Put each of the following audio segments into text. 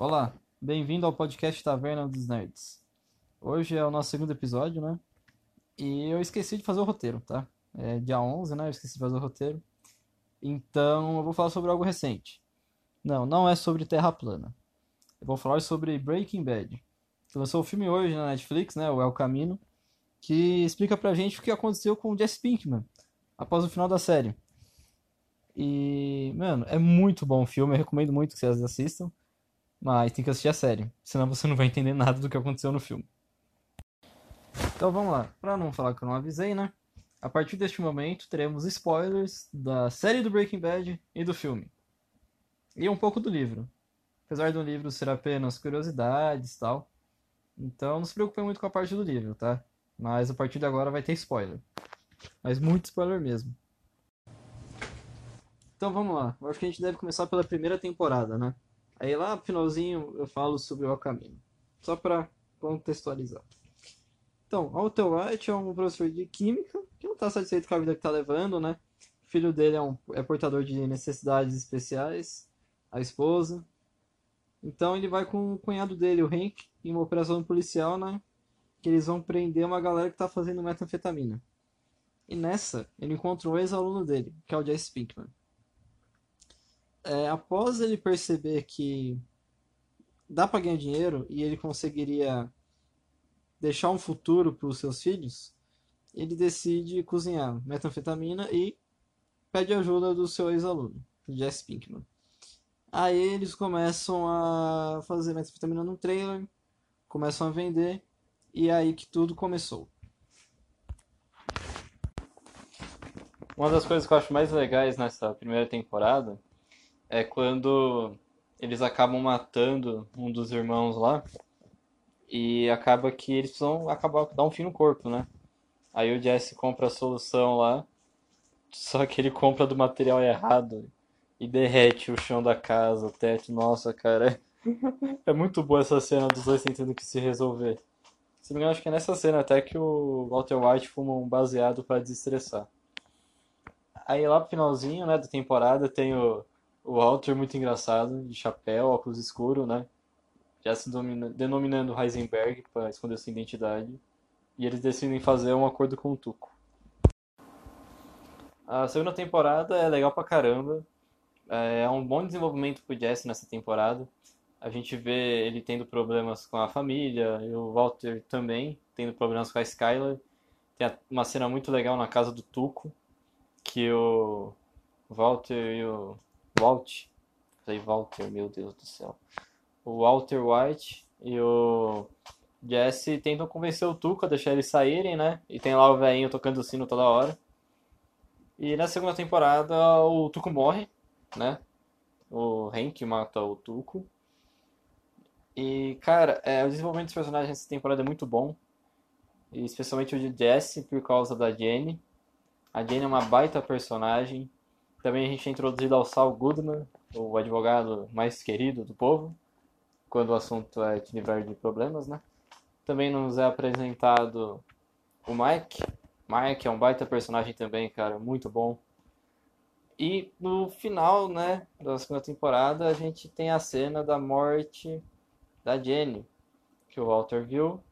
Olá, bem-vindo ao podcast Taverna dos Nerds. Hoje é o nosso segundo episódio, né? E eu esqueci de fazer o roteiro, tá? É dia 11, né? Eu esqueci de fazer o roteiro. Então eu vou falar sobre algo recente. Não, não é sobre Terra plana. Eu vou falar sobre Breaking Bad. Que lançou o filme hoje na Netflix, né? O El Camino. Que explica pra gente o que aconteceu com o Jesse Pinkman após o final da série. E, mano, é muito bom o filme. Eu recomendo muito que vocês assistam. Mas tem que assistir a série. Senão você não vai entender nada do que aconteceu no filme. Então vamos lá. Pra não falar que eu não avisei, né? A partir deste momento teremos spoilers da série do Breaking Bad e do filme. E um pouco do livro. Apesar do livro ser apenas curiosidades e tal. Então não se preocupe muito com a parte do livro, tá? Mas a partir de agora vai ter spoiler. Mas muito spoiler mesmo. Então vamos lá. Eu acho que a gente deve começar pela primeira temporada, né? Aí lá no finalzinho eu falo sobre o caminho. Só pra contextualizar. Então, Walter White é um professor de química que não está satisfeito com a vida que está levando, né? O filho dele é, um, é portador de necessidades especiais, a esposa. Então ele vai com o cunhado dele, o Hank, em uma operação policial, né? Que eles vão prender uma galera que está fazendo metanfetamina. E nessa, ele encontra um ex-aluno dele, que é o Jesse Pinkman. É, após ele perceber que dá para ganhar dinheiro e ele conseguiria deixar um futuro para os seus filhos, ele decide cozinhar metanfetamina e pede ajuda do seu ex-aluno, Jesse Pinkman. Aí eles começam a fazer metanfetamina no trailer, começam a vender, e é aí que tudo começou. Uma das coisas que eu acho mais legais nessa primeira temporada é quando eles acabam matando um dos irmãos lá e acaba que eles precisam acabar dar um fim no corpo, né? Aí o Jesse compra a solução lá, só que ele compra do material errado e derrete o chão da casa, o teto. Nossa, cara, é, muito boa essa cena dos dois tentando que se resolver. Se não me acho que é nessa cena até que o Walter White fuma um baseado para desestressar. Aí lá pro finalzinho, né, da temporada tem o, o Walter muito engraçado, de chapéu, óculos escuro, né? já se domina, denominando Heisenberg para esconder sua identidade, e eles decidem fazer um acordo com o Tuco. A segunda temporada é legal pra caramba, é um bom desenvolvimento pro Jesse nessa temporada. A gente vê ele tendo problemas com a família, e o Walter também tendo problemas com a Skylar. Tem uma cena muito legal na casa do Tuco, que o Walter e o Walt, falei Walter, meu Deus do céu o Walter White e o Jesse tentam convencer o Tuco a deixar eles saírem, né? E tem lá o velhinho tocando o sino toda hora. E na segunda temporada o Tuco morre, né? O Hank mata o Tuco. E, cara, é, o desenvolvimento dos personagens nessa temporada é muito bom. E especialmente o de Jesse, por causa da Jenny. A Jenny é uma baita personagem. Também a gente é introduzido ao Saul Goodman, o advogado mais querido do povo quando o assunto é te de problemas, né? Também nos é apresentado o Mike. Mike é um baita personagem também, cara, muito bom. E no final, né, da segunda temporada, a gente tem a cena da morte da Jenny, que o Walter viu.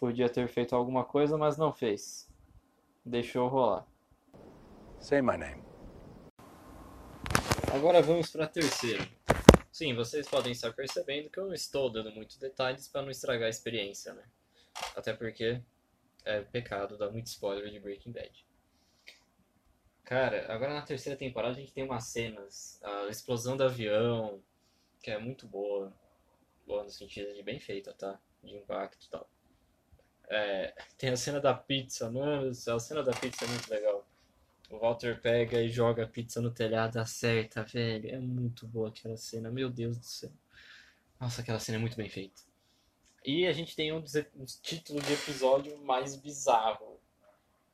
Podia ter feito alguma coisa, mas não fez. Deixou rolar. Say my name. Agora vamos para a terceira. Sim, vocês podem estar percebendo que eu não estou dando muitos detalhes para não estragar a experiência, né? Até porque é pecado dar muito spoiler de Breaking Bad. Cara, agora na terceira temporada a gente tem umas cenas, a explosão do avião, que é muito boa, boa no sentido de bem feita, tá? De impacto e tal. É, tem a cena da pizza, mano, a cena da pizza é muito legal. O Walter pega e joga a pizza no telhado, acerta, velho. É muito boa aquela cena, meu Deus do céu. Nossa, aquela cena é muito bem feita. E a gente tem um dos um títulos de episódio mais bizarro.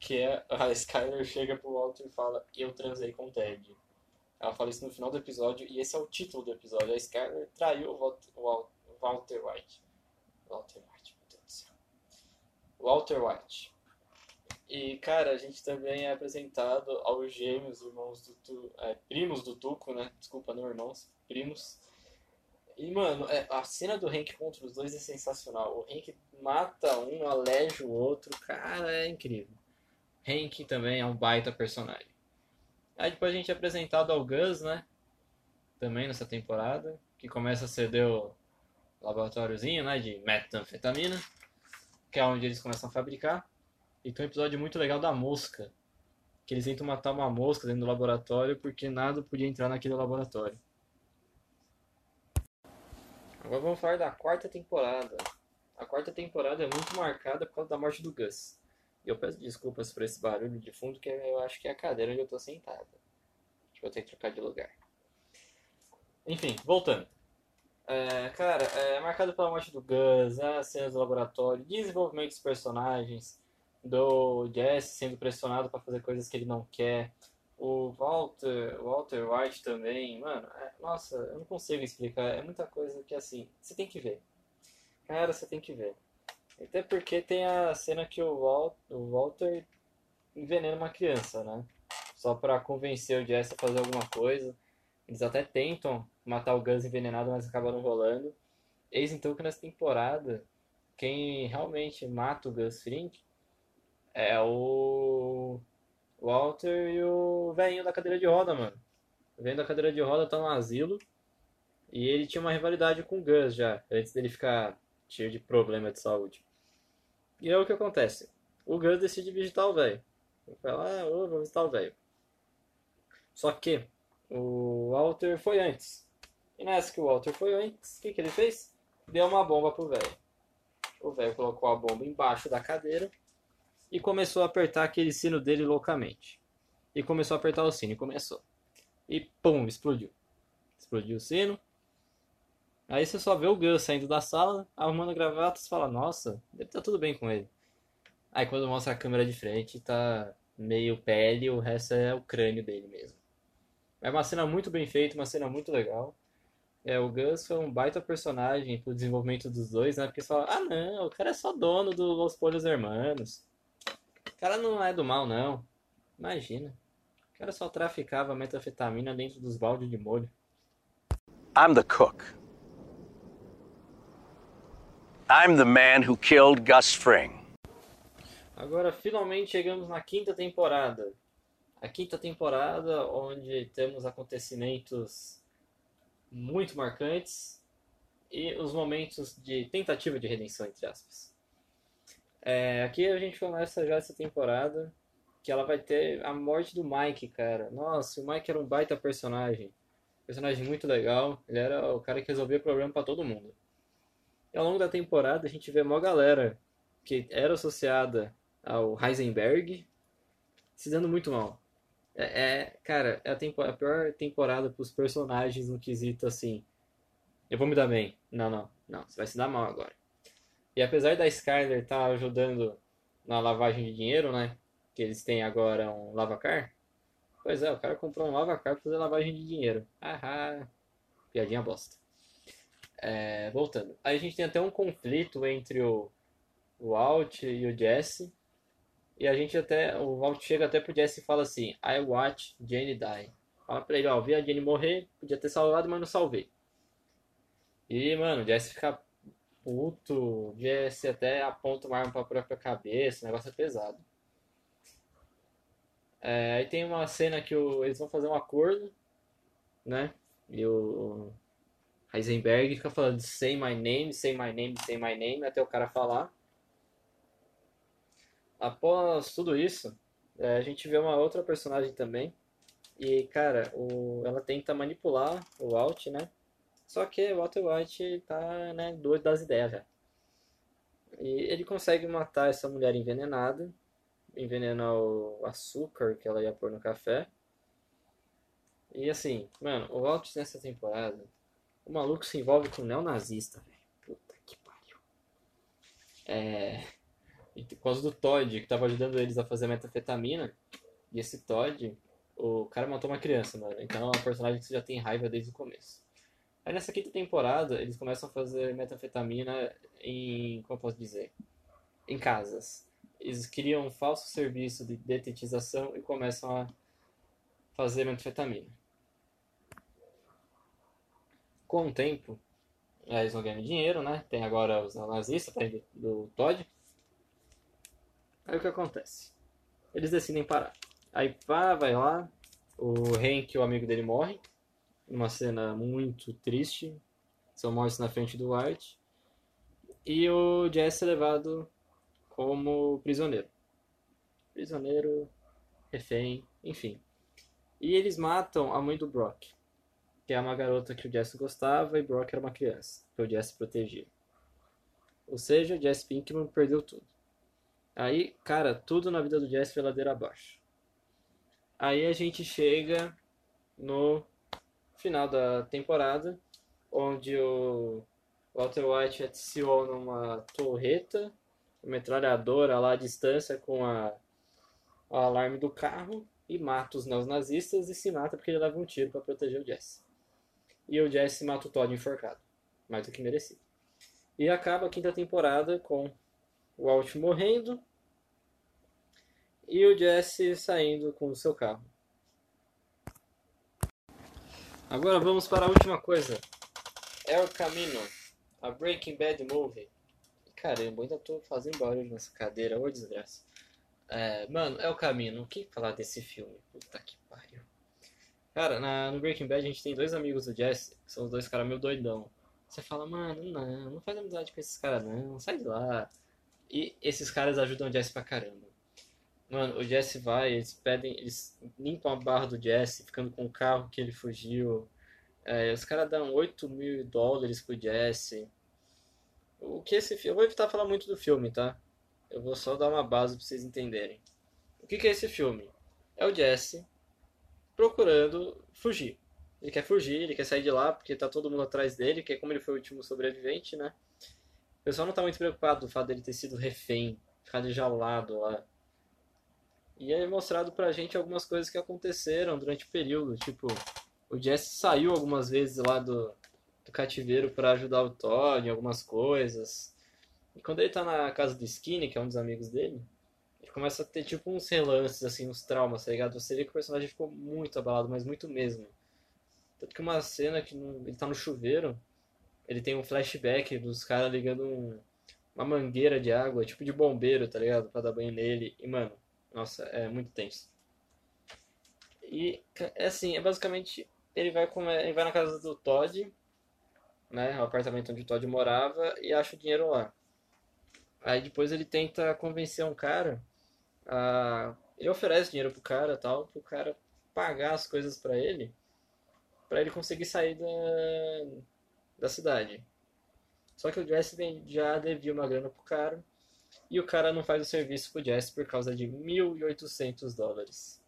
Que é a Skyler chega pro Walter e fala: Eu transei com o Ted. Ela fala isso no final do episódio e esse é o título do episódio. A Skyler traiu Walter, o Walter White. Walter White, meu Deus do céu. Walter White. E, cara, a gente também é apresentado aos gêmeos, irmãos do tu, é, primos do Tuco, né? Desculpa, não irmãos, primos. E, mano, é, a cena do Hank contra os dois é sensacional. O Hank mata um, aleja o outro. Cara, é incrível. Hank também é um baita personagem. Aí depois a gente é apresentado ao Gus, né? Também nessa temporada. Que começa a ceder o laboratóriozinho, né? De metanfetamina. Que é onde eles começam a fabricar. E tem um episódio muito legal da mosca. Que eles tentam matar uma mosca dentro do laboratório porque nada podia entrar naquele laboratório. Agora vamos falar da quarta temporada. A quarta temporada é muito marcada por causa da morte do Gus. E eu peço desculpas por esse barulho de fundo, que eu acho que é a cadeira onde eu tô sentado. Acho que eu tenho que trocar de lugar. Enfim, voltando. É, cara, é marcado pela morte do Gus, as cenas do laboratório, desenvolvimento dos personagens, do Jesse sendo pressionado para fazer coisas que ele não quer. O Walter, Walter White também, mano, é, nossa, eu não consigo explicar. É muita coisa que assim, você tem que ver. Cara, você tem que ver. Até porque tem a cena que o, o Walter envenena uma criança, né? Só pra convencer o Jesse a fazer alguma coisa. Eles até tentam matar o Gus envenenado, mas acabam não rolando. Eis então que nessa temporada, quem realmente mata o Gus Frink é o Walter e o velhinho da cadeira de roda, mano. O velhinho da cadeira de roda tá no asilo. E ele tinha uma rivalidade com o Gus já, antes dele ficar cheio de problema de saúde. E é o que acontece. O Gus decide visitar o velho. Ele fala, ah, eu vou visitar o velho. Só que o Walter foi antes. E nessa que o Walter foi antes, o que, que ele fez? Deu uma bomba pro velho. O velho colocou a bomba embaixo da cadeira e começou a apertar aquele sino dele loucamente. E começou a apertar o sino e começou. E pum, explodiu. Explodiu o sino. Aí você só vê o Gus saindo da sala, arrumando gravatas e fala, nossa, deve estar tá tudo bem com ele. Aí quando mostra a câmera de frente, tá meio pele, o resto é o crânio dele mesmo. É uma cena muito bem feita, uma cena muito legal. É, o Gus foi um baita personagem pro desenvolvimento dos dois, né? Porque você fala, ah não, o cara é só dono dos Los Polhos Hermanos. O cara não é do mal, não. Imagina. O cara só traficava metafetamina dentro dos baldes de molho. I'm the cook. I'm the man who killed Gus Fring. Agora finalmente chegamos na quinta temporada. A quinta temporada onde temos acontecimentos muito marcantes e os momentos de tentativa de redenção, entre aspas. É, aqui a gente começa já essa temporada que ela vai ter a morte do Mike, cara. Nossa, o Mike era um baita personagem. Personagem muito legal. Ele era o cara que resolvia problema para todo mundo. E ao longo da temporada a gente vê uma galera que era associada ao Heisenberg se dando muito mal. É, é cara, é a, a pior temporada pros personagens no quesito assim. Eu vou me dar bem. Não, não, não. Você vai se dar mal agora. E apesar da Skyler estar tá ajudando na lavagem de dinheiro, né? Que eles têm agora um lavacar. Pois é, o cara comprou um lavacar para fazer lavagem de dinheiro. Ahá. Piadinha bosta. É, voltando. Aí a gente tem até um conflito entre o, o Alt e o Jesse. E a gente até. O Alt chega até pro Jesse e fala assim: I watch Jenny die. Fala pra ele, ó, vi a Jenny morrer, podia ter salvado, mas não salvei. E, mano, o Jesse fica puto, Jesse até aponta uma arma pra própria cabeça, o negócio é pesado. É, aí tem uma cena que o, eles vão fazer um acordo, né? E o Heisenberg fica falando say my name, say my name, say my name, até o cara falar. Após tudo isso, é, a gente vê uma outra personagem também. E, cara, o, ela tenta manipular o Alt, né? Só que Walter White tá, né, doido das ideias já. E ele consegue matar essa mulher envenenada, envenena o açúcar que ela ia pôr no café. E assim, mano, o Walt nessa temporada, o maluco se envolve com um neonazista, velho. Puta que pariu. É. Por causa do Todd, que tava ajudando eles a fazer metafetamina. E esse Todd, o cara matou uma criança, mano. Então é um personagem que você já tem raiva desde o começo. Aí nessa quinta temporada, eles começam a fazer metanfetamina em. como eu posso dizer? Em casas. Eles criam um falso serviço de detetização e começam a fazer metanfetamina. Com o tempo, eles vão ganhando dinheiro, né? Tem agora os nazistas do Todd. Aí o que acontece? Eles decidem parar. Aí pá, vai lá, o Hank, o amigo dele, morre. Uma cena muito triste. São mortos na frente do White. E o Jesse é levado como prisioneiro. Prisioneiro, refém, enfim. E eles matam a mãe do Brock, que é uma garota que o Jesse gostava e Brock era uma criança, que o Jesse protegia. Ou seja, Jesse Pinkman perdeu tudo. Aí, cara, tudo na vida do Jesse foi ladeira abaixo. Aí a gente chega no final da temporada, onde o Walter White adiciona uma torreta, uma metralhadora lá à distância com a, o alarme do carro e mata os neonazistas e se mata porque ele leva um tiro para proteger o Jesse. E o Jesse mata o Todd enforcado, mais do que merecido. E acaba a quinta temporada com o Walt morrendo e o Jesse saindo com o seu carro. Agora vamos para a última coisa. El Camino, a Breaking Bad Movie. Caramba, ainda tô fazendo barulho nessa cadeira, ô desgraça. É, mano, é o caminho. O que falar desse filme? Puta que pariu. Cara, na, no Breaking Bad a gente tem dois amigos do Jesse, que são os dois caras meio doidão. Você fala, mano, não, não faz amizade com esses caras não, sai de lá. E esses caras ajudam o Jesse pra caramba. Mano, o Jesse vai, eles pedem, eles limpam a barra do Jesse, ficando com o carro que ele fugiu. É, os caras dão 8 mil dólares pro Jesse. O que esse filme. Eu vou evitar falar muito do filme, tá? Eu vou só dar uma base pra vocês entenderem. O que, que é esse filme? É o Jesse procurando fugir. Ele quer fugir, ele quer sair de lá porque tá todo mundo atrás dele, que é como ele foi o último sobrevivente, né? O pessoal não tá muito preocupado do fato dele ter sido refém, ficado enjaulado lá. E é mostrado pra gente algumas coisas que aconteceram durante o período. Tipo, o Jesse saiu algumas vezes lá do, do cativeiro para ajudar o Todd em algumas coisas. E quando ele tá na casa do Skinny, que é um dos amigos dele, ele começa a ter tipo uns relances, assim, uns traumas, tá ligado? Você vê que o personagem ficou muito abalado, mas muito mesmo. Tanto que uma cena que ele tá no chuveiro, ele tem um flashback dos caras ligando um, uma mangueira de água, tipo de bombeiro, tá ligado? Pra dar banho nele. E, mano, nossa, é muito tenso. E é assim, é basicamente ele vai comer, ele vai na casa do Todd, né, o apartamento onde o Todd morava e acha o dinheiro lá. Aí depois ele tenta convencer um cara a ele oferece dinheiro pro cara, tal, pro cara pagar as coisas para ele, para ele conseguir sair da da cidade. Só que o Jesse já devia uma grana pro cara e o cara não faz o serviço pro Jesse por causa de 1.800 dólares.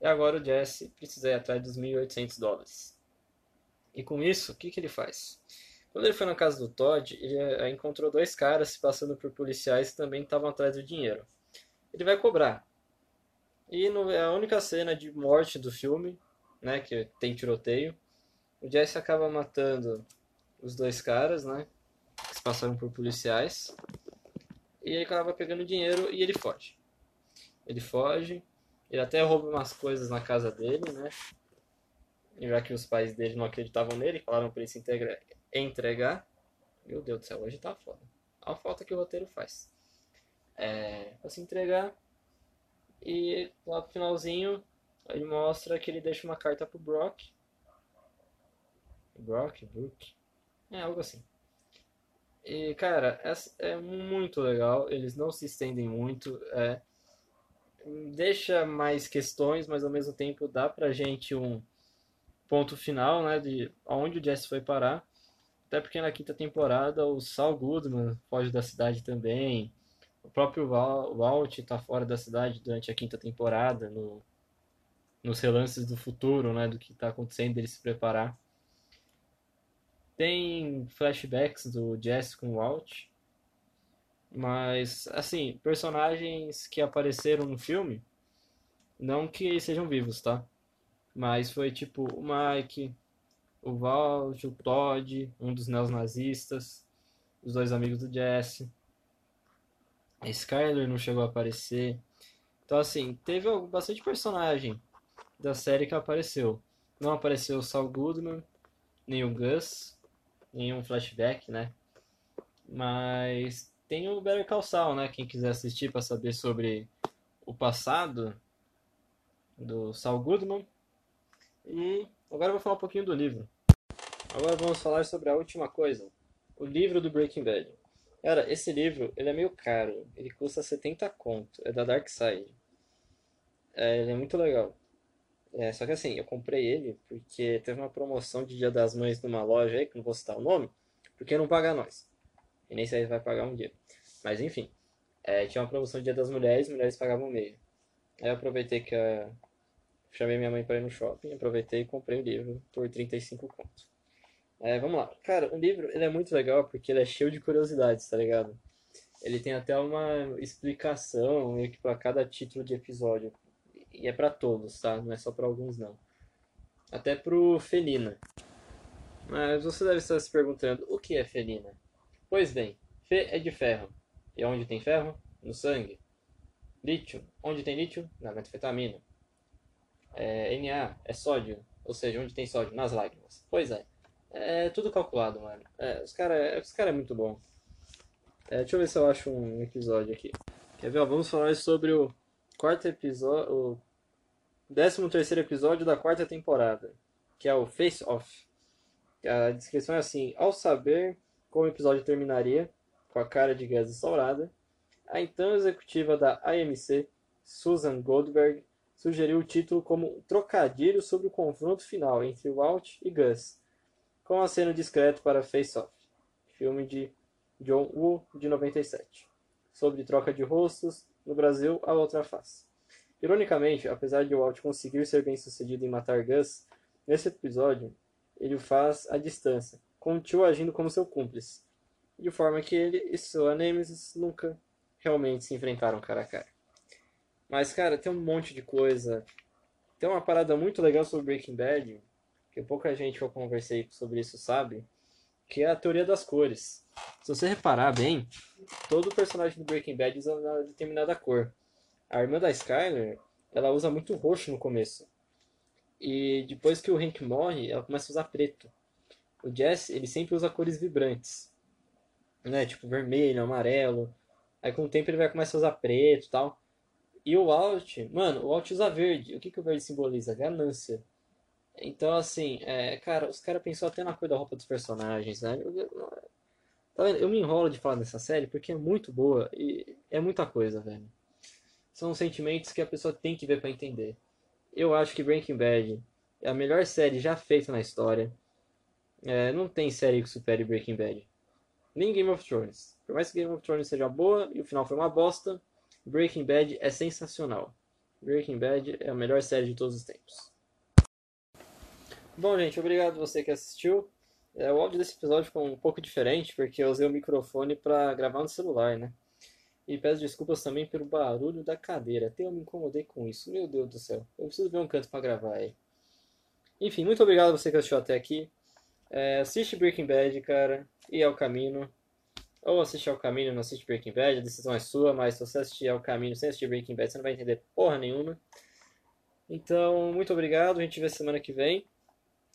E agora o Jesse precisa ir atrás dos 1.800 dólares. E com isso, o que, que ele faz? Quando ele foi na casa do Todd, ele eh, encontrou dois caras se passando por policiais que também estavam atrás do dinheiro. Ele vai cobrar. E no, é a única cena de morte do filme, né, que tem tiroteio, o Jesse acaba matando os dois caras, né, que se passaram por policiais. E ele acaba pegando dinheiro e ele foge. Ele foge, ele até rouba umas coisas na casa dele, né? Já que os pais dele não acreditavam nele, falaram pra ele se integra, entregar. Meu Deus do céu, hoje tá foda. A falta que o roteiro faz. É, pra se entregar. E lá pro finalzinho, ele mostra que ele deixa uma carta pro Brock. Brock, Brook. É, algo assim. E, cara, é, é muito legal. Eles não se estendem muito. É, deixa mais questões, mas ao mesmo tempo dá pra gente um ponto final, né? De aonde o Jesse foi parar. Até porque na quinta temporada o Saul Goodman foge da cidade também. O próprio Val, Walt tá fora da cidade durante a quinta temporada, no, nos relances do futuro, né? Do que tá acontecendo, ele se preparar. Tem flashbacks do Jesse com o Walt. Mas, assim, personagens que apareceram no filme, não que sejam vivos, tá? Mas foi tipo o Mike, o Walt, o Todd, um dos neonazistas, os dois amigos do Jesse. A Skyler não chegou a aparecer. Então, assim, teve bastante personagem da série que apareceu. Não apareceu o Saul Goodman, nem o Gus, em um flashback, né? Mas tem o Better Call Saul, né? Quem quiser assistir para saber sobre o passado do Saul Goodman. E agora eu vou falar um pouquinho do livro. Agora vamos falar sobre a última coisa, o livro do Breaking Bad. Cara, esse livro, ele é meio caro, ele custa 70 conto, é da Dark Side. É, ele é muito legal. É, só que assim, eu comprei ele porque teve uma promoção de Dia das Mães numa loja aí, que não vou citar o nome, porque não paga nós. E nem sei se vai pagar um dia. Mas enfim, é, tinha uma promoção de Dia das Mulheres, mulheres pagavam meio. Aí eu aproveitei que a... chamei minha mãe para ir no shopping, aproveitei e comprei o livro por 35 contos. É, vamos lá. Cara, o livro ele é muito legal porque ele é cheio de curiosidades, tá ligado? Ele tem até uma explicação meio que para cada título de episódio. E é para todos, tá? Não é só para alguns não. Até pro Felina. Mas você deve estar se perguntando, o que é Felina? Pois bem, Fe é de ferro. E onde tem ferro? No sangue. Lítio. Onde tem lítio? Na metanfetamina. É, Na é sódio. Ou seja, onde tem sódio? Nas lágrimas. Pois é. É tudo calculado, mano. É, os caras os cara é muito bom. É, deixa eu ver se eu acho um episódio aqui. Quer ver? Ó, vamos falar sobre o quarto episódio. O décimo terceiro episódio da quarta temporada. Que é o Face Off. A descrição é assim: ao saber como o episódio terminaria, com a cara de Gus restaurada, a então executiva da AMC, Susan Goldberg, sugeriu o título como um trocadilho sobre o confronto final entre Walt e Gus com aceno discreto para Face Off, filme de John Woo de 97, sobre troca de rostos, no Brasil, a outra face. Ironicamente, apesar de Walt conseguir ser bem sucedido em matar Gus, nesse episódio ele o faz à distância, com o tio agindo como seu cúmplice, de forma que ele e sua Nemesis nunca realmente se enfrentaram cara a cara. Mas, cara, tem um monte de coisa. Tem uma parada muito legal sobre Breaking Bad, que pouca gente que eu conversei sobre isso sabe, que é a teoria das cores. Se você reparar bem, todo personagem do Breaking Bad usa uma determinada cor. A irmã da Skyler, ela usa muito roxo no começo. E depois que o Hank morre, ela começa a usar preto. O Jesse, ele sempre usa cores vibrantes. Né? Tipo vermelho, amarelo. Aí com o tempo ele vai começar a usar preto e tal. E o Walt, mano, o Walt usa verde. O que, que o verde simboliza? Ganância. Então, assim, é, cara, os caras pensou até na cor da roupa dos personagens, né? Eu, tá vendo? Eu me enrolo de falar dessa série porque é muito boa e é muita coisa, velho. São sentimentos que a pessoa tem que ver para entender. Eu acho que Breaking Bad é a melhor série já feita na história. É, não tem série que supere Breaking Bad. Nem Game of Thrones. Por mais que Game of Thrones seja boa e o final foi uma bosta, Breaking Bad é sensacional. Breaking Bad é a melhor série de todos os tempos. Bom, gente, obrigado você que assistiu. É, o áudio desse episódio ficou um pouco diferente porque eu usei o microfone para gravar no celular, né? E peço desculpas também pelo barulho da cadeira. Até eu me incomodei com isso. Meu Deus do céu. Eu preciso ver um canto para gravar aí. Enfim, muito obrigado a você que assistiu até aqui. É, assiste Breaking Bad, cara, e ao caminho. Ou assiste ao caminho não assiste Breaking Bad, a decisão é sua, mas se você assistir ao caminho sem assistir Breaking Bad, você não vai entender porra nenhuma. Então, muito obrigado, a gente vê semana que vem.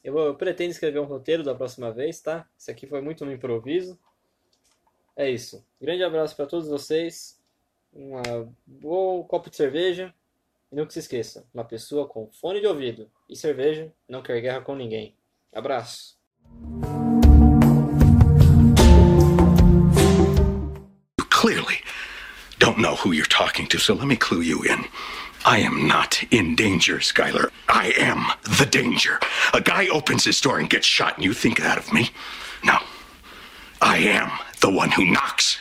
Eu, eu pretendo escrever um roteiro da próxima vez, tá? Isso aqui foi muito no improviso. É isso. Grande abraço para todos vocês. Um bom copo de cerveja. E nunca se esqueça: uma pessoa com fone de ouvido e cerveja não quer guerra com ninguém. Abraço. Clearly know who you're talking to, so let me clue you in. I am not in danger, Skylar. I am the danger. A guy opens his door and gets shot, and you think that of me? No. I am the one who knocks.